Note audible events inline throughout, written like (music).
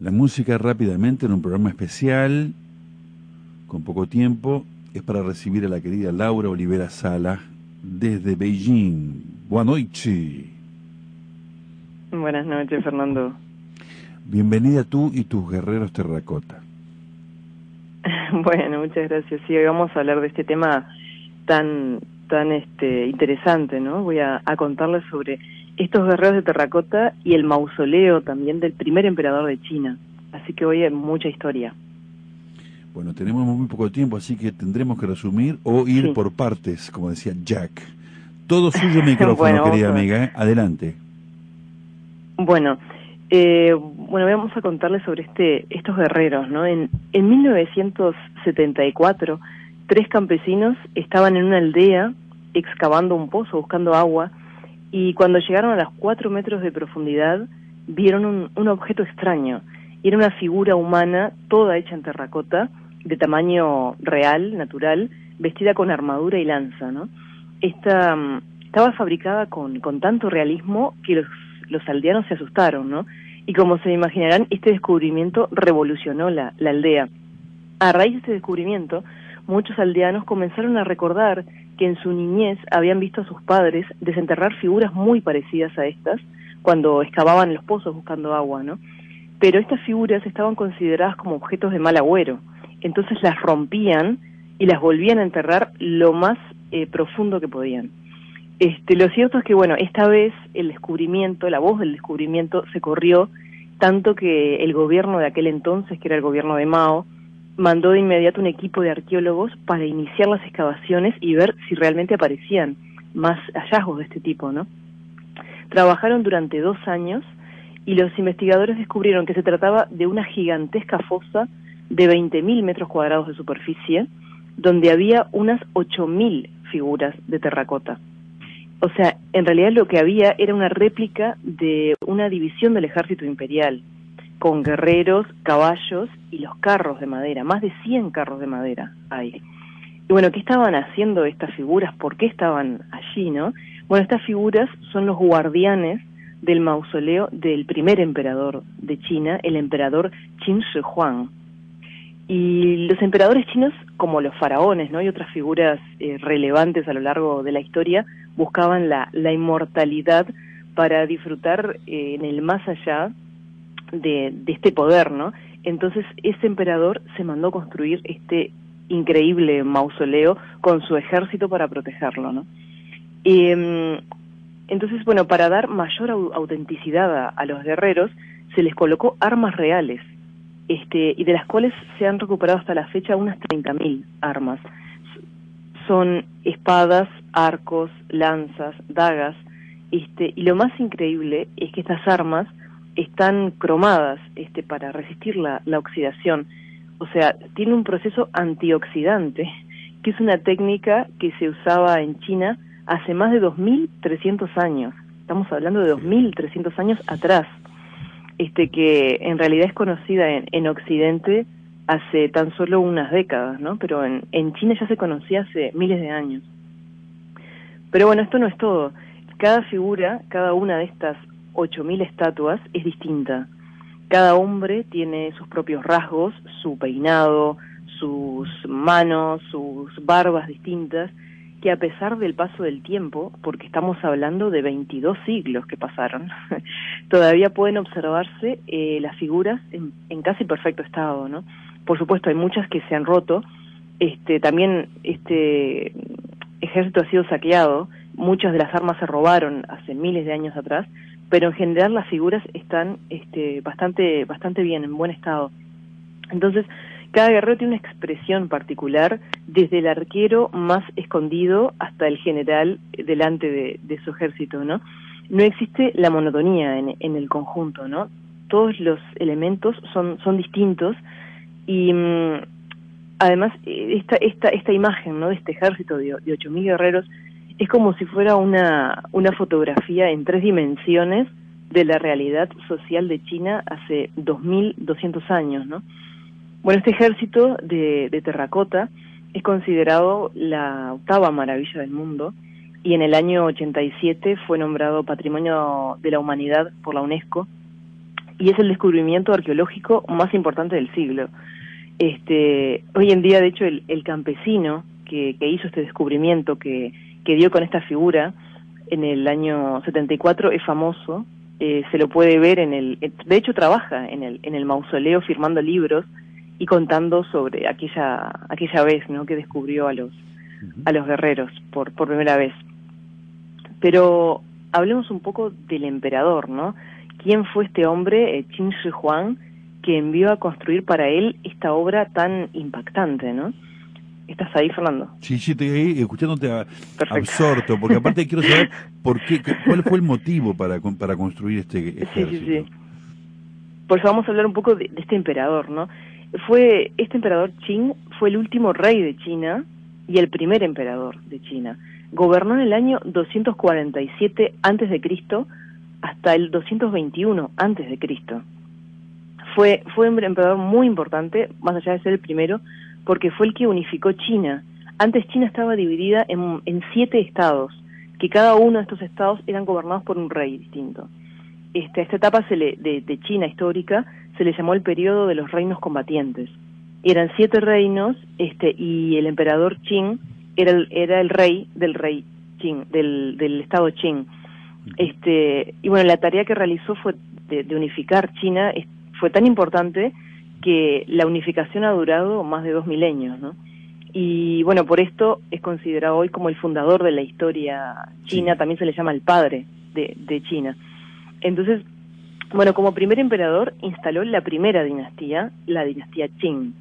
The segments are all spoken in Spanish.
La música rápidamente en un programa especial, con poco tiempo, es para recibir a la querida Laura Olivera Sala desde Beijing. Buenas noches. Buenas noches, Fernando. Bienvenida tú y tus guerreros terracota. (laughs) bueno, muchas gracias. Sí, hoy vamos a hablar de este tema tan tan este interesante, ¿no? Voy a, a contarles sobre estos guerreros de terracota y el mausoleo también del primer emperador de China. Así que hoy hay mucha historia. Bueno, tenemos muy poco tiempo, así que tendremos que resumir o ir por partes, como decía Jack. Todo suyo (laughs) micrófono, querida amiga. ¿eh? Adelante. Bueno, eh, bueno, vamos a contarles sobre este, estos guerreros, ¿no? En, en 1974, tres campesinos estaban en una aldea excavando un pozo, buscando agua, y cuando llegaron a los cuatro metros de profundidad vieron un, un objeto extraño. Era una figura humana toda hecha en terracota, de tamaño real, natural, vestida con armadura y lanza, ¿no? Esta, mm, estaba fabricada con, tanto realismo que los, los aldeanos se asustaron, ¿no? Y como se imaginarán, este descubrimiento revolucionó la aldea. A raíz de este descubrimiento, muchos aldeanos comenzaron a recordar que en su niñez habían visto a sus padres desenterrar figuras muy parecidas a estas cuando excavaban los pozos buscando agua, ¿no? Pero estas figuras estaban consideradas como objetos de mal agüero, entonces las rompían y las volvían a enterrar lo más eh, profundo que podían. Este, lo cierto es que, bueno, esta vez el descubrimiento, la voz del descubrimiento se corrió tanto que el gobierno de aquel entonces, que era el gobierno de Mao, mandó de inmediato un equipo de arqueólogos para iniciar las excavaciones y ver si realmente aparecían más hallazgos de este tipo, ¿no? Trabajaron durante dos años y los investigadores descubrieron que se trataba de una gigantesca fosa de 20.000 metros cuadrados de superficie, donde había unas 8.000 figuras de terracota. O sea, en realidad lo que había era una réplica de una división del ejército imperial, con guerreros, caballos y los carros de madera, más de 100 carros de madera hay. Y bueno, ¿qué estaban haciendo estas figuras? ¿Por qué estaban allí, no? Bueno, estas figuras son los guardianes del mausoleo del primer emperador de China, el emperador Qin Shi Huang. Y los emperadores chinos, como los faraones, ¿no? Y otras figuras eh, relevantes a lo largo de la historia, buscaban la, la inmortalidad para disfrutar eh, en el más allá de, de este poder, ¿no? Entonces ese emperador se mandó construir este increíble mausoleo con su ejército para protegerlo, ¿no? Y, mm, entonces, bueno, para dar mayor autenticidad a, a, los guerreros, se les colocó armas reales, este, y de las cuales se han recuperado hasta la fecha unas 30.000 armas. Son espadas, arcos, lanzas, dagas, este, y lo más increíble es que estas armas están cromadas este, para resistir la, la oxidación. O sea, tiene un proceso antioxidante, que es una técnica que se usaba en China hace más de 2.300 años. Estamos hablando de 2.300 años atrás, este, que en realidad es conocida en, en Occidente hace tan solo unas décadas, ¿no? Pero en, en China ya se conocía hace miles de años. Pero bueno, esto no es todo. Cada figura, cada una de estas 8.000 estatuas es distinta. Cada hombre tiene sus propios rasgos, su peinado, sus manos, sus barbas distintas, que a pesar del paso del tiempo, porque estamos hablando de 22 siglos que pasaron, (laughs) todavía pueden observarse eh, las figuras en, en, casi perfecto estado, ¿no? Por supuesto, hay muchas que se han roto. Este, también este ejército ha sido saqueado, muchas de las armas se robaron hace miles de años atrás, pero en general las figuras están este, bastante, bastante bien, en buen estado. Entonces, Cada guerrero tiene una expresión particular, desde el arquero más escondido hasta el general delante de, su ejército, ¿no? No existe la monotonía en, el conjunto, ¿no? Todos los elementos son, son distintos y mm, además esta, esta, esta imagen, ¿no? De este ejército de, de 8.000 guerreros es como si fuera una, una fotografía en tres dimensiones de la realidad social de China hace 2.200 años, ¿no? Bueno, este ejército de, terracota es considerado la octava maravilla del mundo y en el año 87 fue nombrado Patrimonio de la Humanidad por la UNESCO y es el descubrimiento arqueológico más importante del siglo. Este, hoy en día, de hecho, el, campesino que, hizo este descubrimiento, que, que dio con esta figura en el año 74, es famoso, eh, se lo puede ver en el, de hecho trabaja en el, en el mausoleo firmando libros y contando sobre aquella aquella vez ¿no? que descubrió a los a los guerreros por por primera vez. Pero hablemos un poco del emperador no quién fue este hombre eh, Qin Shi Huang que envió a construir para él esta obra tan impactante no ¿Estás ahí, Fernando? Sí, sí, estoy ahí escuchándote absorto, porque aparte quiero saber (laughs) por qué, cuál fue el motivo para, para construir este. Sí, sí, sí. Por eso vamos a hablar un poco de, de este emperador, ¿no? fue este emperador Qing fue el último rey de China y el primer emperador de China. Gobernó en el año 247 antes de Cristo hasta el 221 antes de Cristo. Fue fue un emperador muy importante, más allá de ser el primero, porque fue el que unificó China. Antes China estaba dividida en, en siete estados, que cada uno de estos estados eran gobernados por un rey distinto. Este, esta etapa se le, de, de China histórica se le llamó el periodo de los reinos combatientes. Eran siete reinos este, y el emperador Qing era el, era el rey del rey Qing, del, del estado Qing. Este, y bueno, la tarea que realizó fue de, unificar China fue tan importante que la unificación ha durado más de dos milenios, ¿no? Y bueno, por esto es considerado hoy como el fundador de la historia china, también se le llama el padre de, de China. Entonces, bueno, como primer emperador instaló la primera dinastía, la dinastía Qing.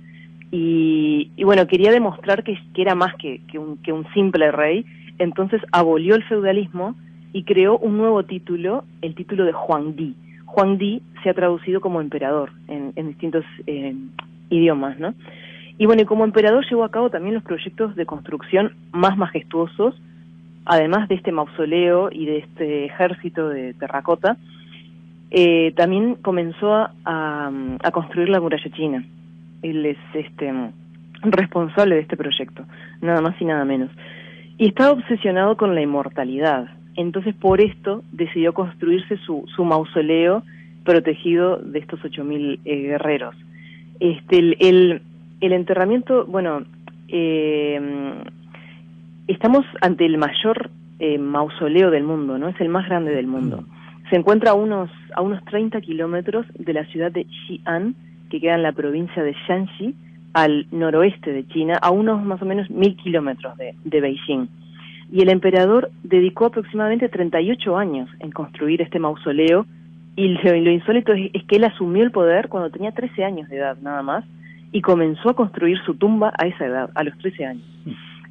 Y, bueno, quería demostrar que, era más que, un, que un simple rey, entonces abolió el feudalismo y creó un nuevo título, el título de Huangdi. Huangdi se ha traducido como emperador en, distintos eh, idiomas, ¿no? Y bueno, y como emperador llevó a cabo también los proyectos de construcción más majestuosos, además de este mausoleo y de este ejército de terracota, eh, también comenzó a, a, construir la muralla china. Él es este responsable de este proyecto, nada más y nada menos. Y estaba obsesionado con la inmortalidad. Entonces, por esto, decidió construirse su, su mausoleo protegido de estos 8.000 eh, guerreros. Este, el, el, el, enterramiento, bueno, eh, estamos ante el mayor eh, mausoleo del mundo, ¿no? Es el más grande del mundo. Mm. Se encuentra a unos, a unos 30 kilómetros de la ciudad de Xi'an, que queda en la provincia de Shanxi, al noroeste de China, a unos más o menos mil kilómetros de, de Beijing. Y el emperador dedicó aproximadamente 38 años en construir este mausoleo y lo, insólito es, que él asumió el poder cuando tenía 13 años de edad nada más y comenzó a construir su tumba a esa edad, a los 13 años.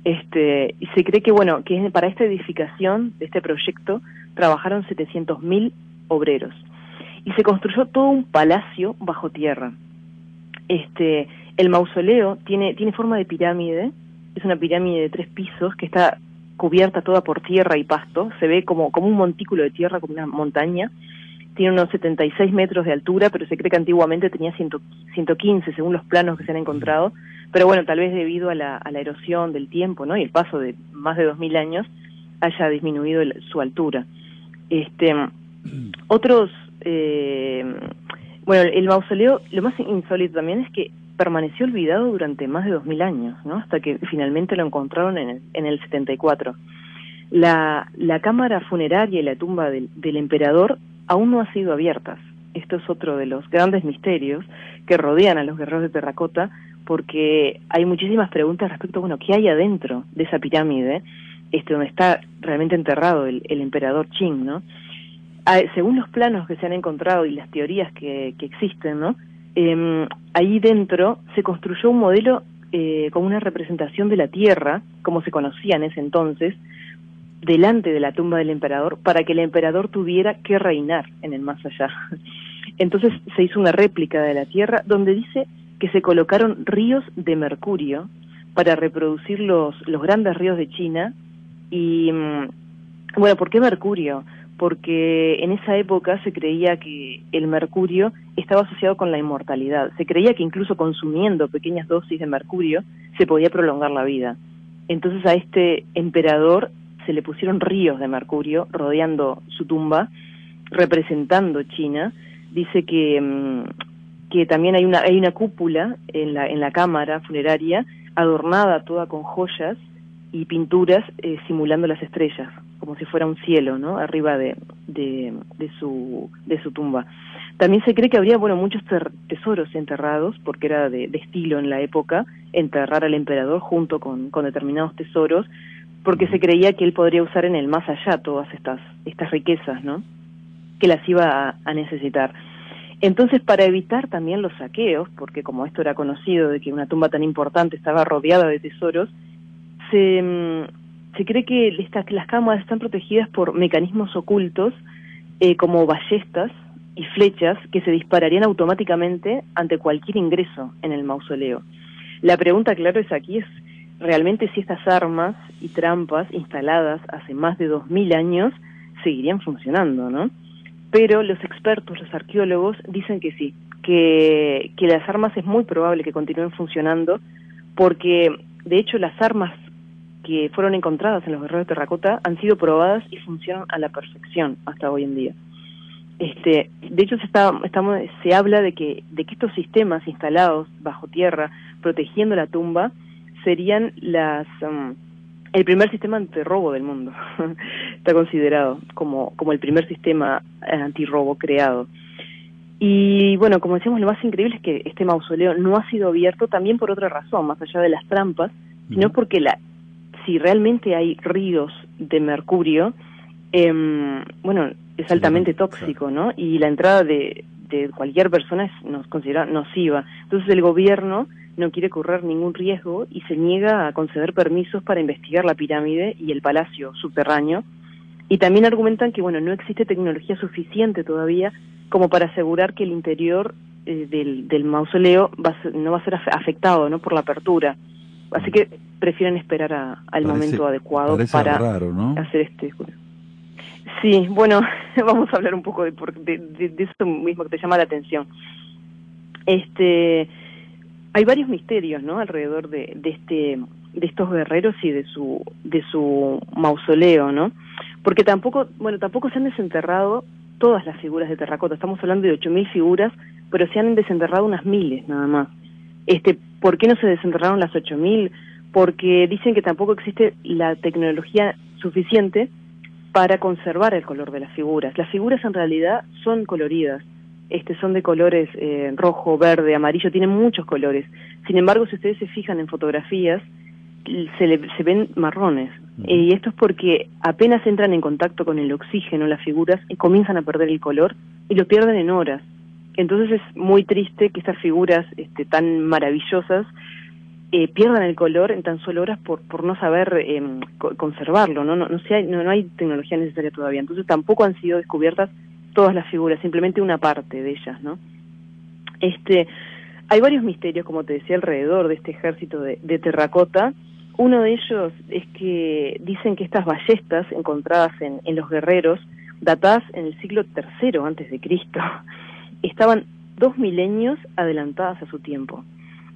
Este, y se cree que, bueno, que para esta edificación de este proyecto trabajaron 700.000 obreros. Y se construyó todo un palacio bajo tierra. Este, el mausoleo tiene, tiene forma de pirámide, es una pirámide de tres pisos que está cubierta toda por tierra y pasto, se ve como, como un montículo de tierra, como una montaña, tiene unos 76 metros de altura, pero se cree que antiguamente tenía 115 según los planos que se han encontrado, pero bueno, tal vez debido a la, a la erosión del tiempo, ¿no? Y el paso de más de 2000 años haya disminuido su altura. Este, otros, eh, bueno, el mausoleo, lo más insólito también es que permaneció olvidado durante más de 2000 años, ¿no? Hasta que finalmente lo encontraron en el, en el 74. La, la cámara funeraria y la tumba del, emperador aún no han sido abiertas. Esto es otro de los grandes misterios que rodean a los guerreros de terracota, porque hay muchísimas preguntas respecto, bueno, ¿qué hay adentro de esa pirámide? Este, donde está realmente enterrado el, emperador Qing, ¿no? Según los planos que se han encontrado y las teorías que, existen, ¿no? em, ahí dentro se construyó un modelo eh, como una representación de la Tierra, como se conocía en ese entonces, delante de la tumba del emperador, para que el emperador tuviera que reinar en el más allá. (laughs) Entonces se hizo una réplica de la Tierra donde dice que se colocaron ríos de mercurio para reproducir los, los grandes ríos de China. Y mm, bueno, ¿por qué mercurio? Porque en esa época se creía que el mercurio estaba asociado con la inmortalidad. Se creía que incluso consumiendo pequeñas dosis de mercurio se podía prolongar la vida. Entonces a este emperador se le pusieron ríos de mercurio rodeando su tumba, representando China. Dice que, mm, que también hay una, hay una cúpula en la, en la cámara funeraria adornada toda con joyas y pinturas eh, simulando las estrellas, como si fuera un cielo, ¿no? Arriba de, de, su, de su tumba. También se cree que habría, bueno, muchos tesoros enterrados, porque era de, estilo en la época enterrar al emperador junto con, con determinados tesoros, porque se creía que él podría usar en el más allá todas estas, estas riquezas, ¿no? Que las iba a necesitar. Entonces, para evitar también los saqueos, porque como esto era conocido de que una tumba tan importante estaba rodeada de tesoros, se, mm, se cree que las cámaras están protegidas por mecanismos ocultos eh, como ballestas y flechas que se dispararían automáticamente ante cualquier ingreso en el mausoleo. La pregunta, claro, es aquí es realmente si estas armas y trampas instaladas hace más de 2.000 años seguirían funcionando, ¿no? pero los expertos, los arqueólogos, dicen que sí, que, que las armas es muy probable que continúen funcionando, porque de hecho las armas que fueron encontradas en los guerreros de terracota han sido probadas y funcionan a la perfección hasta hoy en día. Este, de hecho se está, estamos, se habla de que, de que estos sistemas instalados bajo tierra, protegiendo la tumba, serían las um, el primer sistema antirrobo del mundo. (laughs) Está considerado como, como el primer sistema eh, antirrobo creado. Y bueno, como decíamos, lo más increíble es que este mausoleo no ha sido abierto también por otra razón, más allá de las trampas, sino porque la, si realmente hay ríos de mercurio, eh, bueno, es altamente tóxico, ¿no? Y la entrada de, de cualquier persona es nos considera nociva. Entonces el gobierno no quiere correr ningún riesgo y se niega a conceder permisos para investigar la pirámide y el palacio subterráneo. Y también argumentan que bueno, no existe tecnología suficiente todavía como para asegurar que el interior eh, del, mausoleo va no va a ser afectado ¿no? por la apertura. Así que prefieren esperar al momento adecuado para hacer este Sí, bueno, (laughs) vamos a hablar un poco de, de, de, eso mismo que te llama la atención. Este, hay varios misterios, ¿no? Alrededor de, de este, de estos guerreros y de su, de su mausoleo, ¿no? Porque tampoco, bueno, tampoco se han desenterrado todas las figuras de terracota. Estamos hablando de 8.000 figuras, pero se han desenterrado unas miles nada más. Este, ¿Por qué no se desenterraron las 8.000? Porque dicen que tampoco existe la tecnología suficiente para conservar el color de las figuras. Las figuras en realidad son coloridas, este, son de colores eh, rojo, verde, amarillo, tienen muchos colores. Sin embargo, si ustedes se fijan en fotografías, se, se ven marrones. y esto es porque apenas entran en contacto con el oxígeno las figuras y comienzan a perder el color y lo pierden en horas. Entonces es muy triste que estas figuras este, tan maravillosas eh, pierdan el color en tan solo horas por, por no saber em, conservarlo, ¿no? No, no, hay, no, hay tecnología necesaria todavía. Entonces tampoco han sido descubiertas todas las figuras, simplemente una parte de ellas, ¿no? Este, hay varios misterios, como te decía, alrededor de este ejército de, de terracota. Uno de ellos es que dicen que estas ballestas encontradas en, en los guerreros, datadas en el siglo III antes de Cristo, estaban dos milenios adelantadas a su tiempo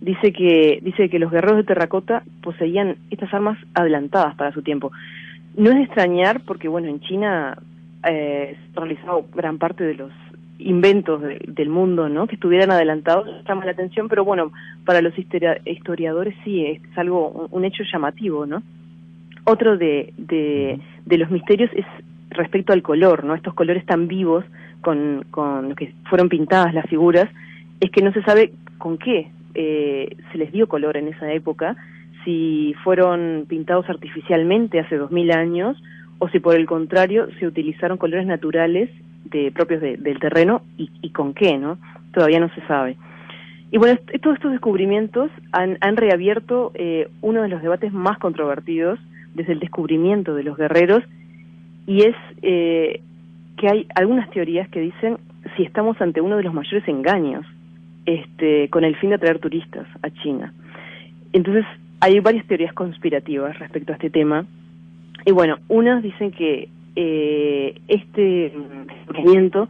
dice que dice que los guerreros de terracota poseían estas armas adelantadas para su tiempo. No es de extrañar porque bueno en China eh, se ha realizado gran parte de los inventos del mundo, ¿no? Que estuvieran adelantados llama la atención, pero bueno para los historiadores sí es, algo un, hecho llamativo, ¿no? Otro de, de, de los misterios es respecto al color, ¿no? Estos colores tan vivos con, con que fueron pintadas las figuras, es que no se sabe con qué eh, se les dio color en esa época, si fueron pintados artificialmente hace dos mil años o si por el contrario se utilizaron colores naturales de, propios del terreno y, con qué, ¿no? Todavía no se sabe. Y bueno, todos estos descubrimientos han, han reabierto eh, uno de los debates más controvertidos desde el descubrimiento de los guerreros y es eh, que hay algunas teorías que dicen si estamos ante uno de los mayores engaños este, con el fin de atraer turistas a China. Entonces, hay varias teorías conspirativas respecto a este tema. Y bueno, unas dicen que eh, este descubrimiento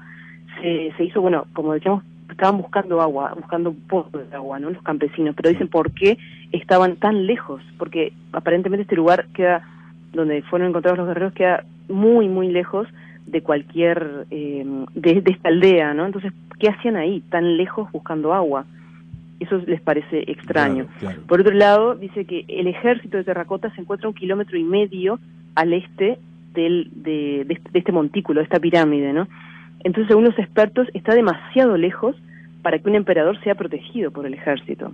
se, se hizo, bueno, como decíamos, estaban buscando agua, buscando un pozo de agua, ¿no? Los campesinos, pero dicen por qué estaban tan lejos, porque aparentemente este lugar queda, donde fueron encontrados los guerreros, queda muy, muy lejos de cualquier, eh, de, esta aldea, ¿no? Entonces, ¿qué hacían ahí, tan lejos buscando agua? Eso les parece extraño. Por otro lado, dice que el ejército de terracota se encuentra un kilómetro y medio al este del, de, de, este montículo, de esta pirámide, ¿no? Entonces, según los expertos, está demasiado lejos para que un emperador sea protegido por el ejército.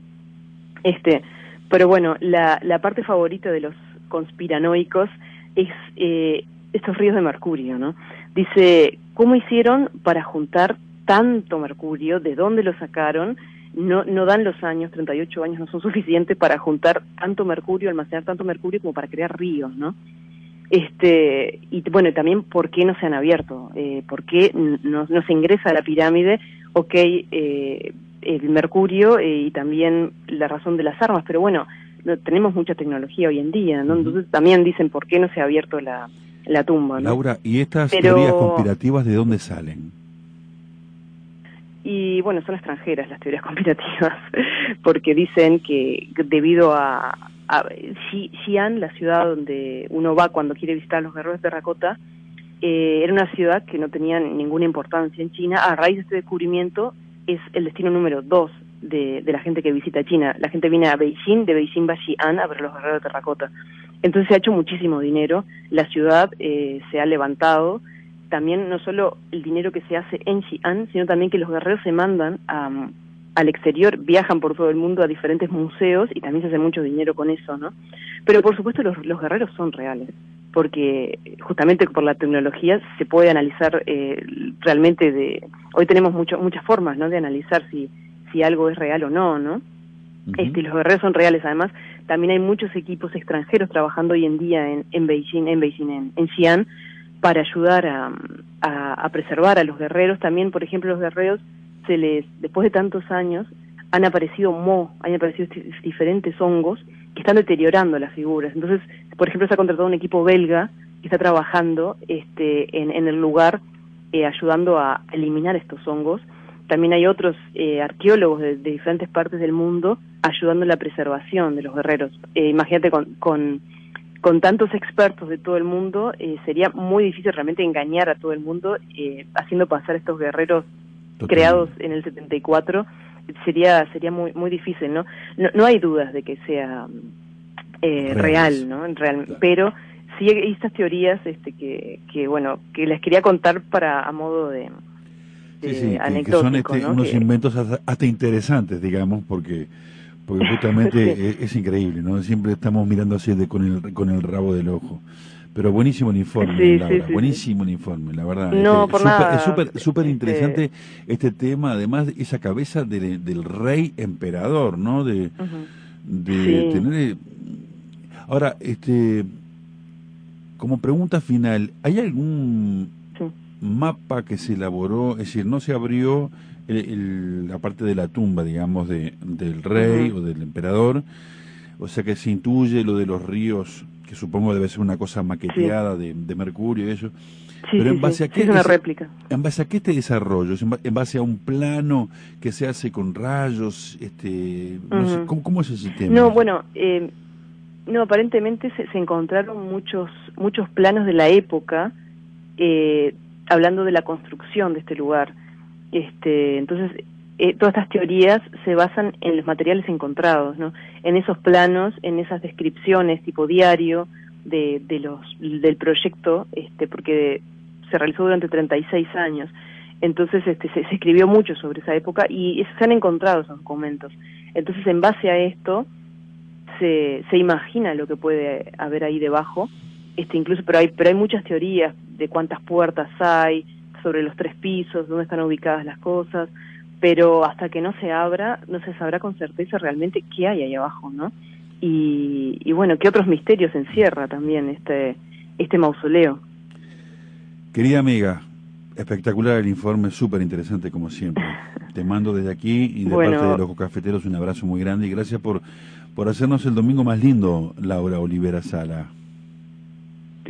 Este, pero bueno, la, la parte favorita de los conspiranoicos es eh, estos ríos de mercurio, ¿no? Dice, ¿cómo hicieron para juntar tanto mercurio? ¿De dónde lo sacaron? No, no dan los años, 38 años no son suficientes para juntar tanto mercurio, almacenar tanto mercurio como para crear ríos, ¿no? Este, y bueno, también por qué no se han abierto, eh, por qué no, no, se ingresa a la pirámide, ok, eh, el mercurio eh, y también la razón de las armas, pero bueno, no, tenemos mucha tecnología hoy en día, ¿no? Entonces también dicen por qué no se ha abierto la, la tumba, ¿no? Laura, ¿y estas teorías conspirativas de dónde salen? Y bueno, son extranjeras las teorías (laughs) conspirativas, porque dicen que debido a, a Xi'an, la ciudad donde uno va cuando quiere visitar los guerreros de terracota, eh, era una ciudad que no tenía ninguna importancia en China. A raíz de este descubrimiento es el destino número dos de, de la gente que visita China. La gente viene a Beijing, de Beijing va a Xi'an a ver los guerreros de terracota. Entonces se ha hecho muchísimo dinero, la ciudad eh, se ha levantado, también no solo el dinero que se hace en Xi'an, sino también que los guerreros se mandan a al exterior, viajan por todo el mundo a diferentes museos y también se hace mucho dinero con eso, ¿no? Pero por supuesto los, los guerreros son reales, porque justamente por la tecnología se puede analizar eh, realmente de... Hoy tenemos mucho, muchas formas, ¿no? De analizar si, si algo es real o no, ¿no? este, los guerreros son reales, además también hay muchos equipos extranjeros trabajando hoy en día en, en Beijing, en Beijing, en, en Xi'an, para ayudar a, preservar a los guerreros. También, por ejemplo, los guerreros les, después de tantos años, han aparecido mo, han aparecido diferentes hongos que están deteriorando las figuras. Entonces, por ejemplo, se ha contratado un equipo belga que está trabajando este, en, en el lugar eh, ayudando a eliminar estos hongos. También hay otros eh, arqueólogos de, diferentes partes del mundo ayudando en la preservación de los guerreros. Eh, imagínate con, con, con, tantos expertos de todo el mundo, sería muy difícil realmente engañar a todo el mundo haciendo pasar estos guerreros creados en el 74 sería sería muy muy difícil no no, no hay dudas de que sea eh, real no real, pero sí hay estas teorías este que, que bueno que les quería contar para a modo de, sí, sí, que, son este, unos inventos hasta, interesantes digamos porque porque justamente (laughs) es, es, increíble no siempre estamos mirando así de, con el con el rabo del ojo pero buenísimo el informe, Laura, buenísimo el informe, la verdad. No, este, por super, nada. Es súper super este, interesante este tema, además esa cabeza de, del rey emperador, ¿no? De, de tener... Eh, ahora, este, como pregunta final, ¿hay algún mapa que se elaboró, es decir, no se abrió el, la parte de la tumba, digamos, de, del rey o del emperador, o sea que se intuye lo de los ríos que supongo debe ser una cosa maqueteada de, de, mercurio y eso. Pero en base a qué es una réplica. En base a qué este desarrollo, en base a un plano que se hace con rayos, este, ¿cómo, es ese sistema? No, bueno, eh, no, aparentemente se, se, encontraron muchos muchos planos de la época eh, hablando de la construcción de este lugar. Este, entonces eh, todas estas teorías se basan en los materiales encontrados, ¿no? En esos planos, en esas descripciones tipo diario de, los del proyecto, este, porque se realizó durante 36 años. Entonces este, se, se, escribió mucho sobre esa época y se han encontrado esos documentos. Entonces, en base a esto, se, se imagina lo que puede haber ahí debajo. Este, incluso, pero hay, pero hay muchas teorías de cuántas puertas hay, sobre los tres pisos, dónde están ubicadas las cosas pero hasta que no se abra, no se sabrá con certeza realmente qué hay ahí abajo, ¿no? Y, y bueno, qué otros misterios encierra también este, este mausoleo. Querida amiga, espectacular el informe, súper interesante como siempre. (laughs) Te mando desde aquí y de parte de los cafeteros un abrazo muy grande y gracias por, por hacernos el domingo más lindo, Laura Olivera Sala.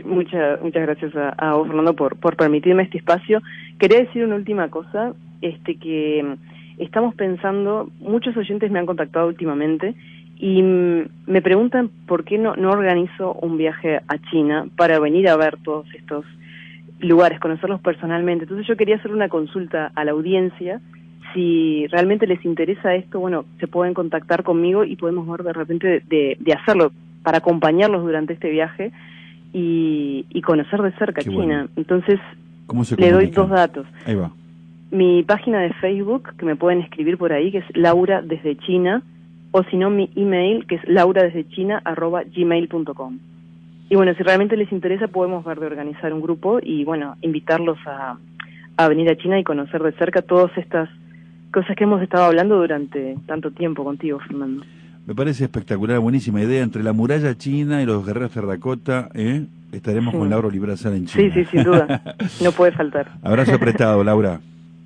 Muchas muchas gracias a, a vos, Fernando, por, por permitirme este espacio. Quería decir una última cosa, este que mm, estamos pensando, muchos oyentes me han contactado últimamente y mm, me preguntan por qué no, no organizo un viaje a China para venir a ver todos estos lugares, conocerlos personalmente. Entonces yo quería hacer una consulta a la audiencia. Si realmente les interesa esto, bueno, se pueden contactar conmigo y podemos ver de repente de, de, hacerlo para acompañarlos durante este viaje y, y conocer de cerca China. Entonces, le doy dos datos. Ahí va. Mi página de Facebook, que me pueden escribir por ahí, que es Laura desde China, o si no, mi email, que es laura desde China, arroba gmail.com. Y bueno, si realmente les interesa, podemos ver de organizar un grupo y bueno, invitarlos a, a venir a China y conocer de cerca todas estas cosas que hemos estado hablando durante tanto tiempo contigo, Fernando. Me parece espectacular, buenísima idea. Entre la muralla china y los guerreros terracota, ¿eh? estaremos con Laura Librazal en China. Sí, sí, sin duda. (laughs) No puede faltar. Abrazo apretado, Laura.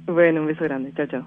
bueno, un beso grande. Chao, chao.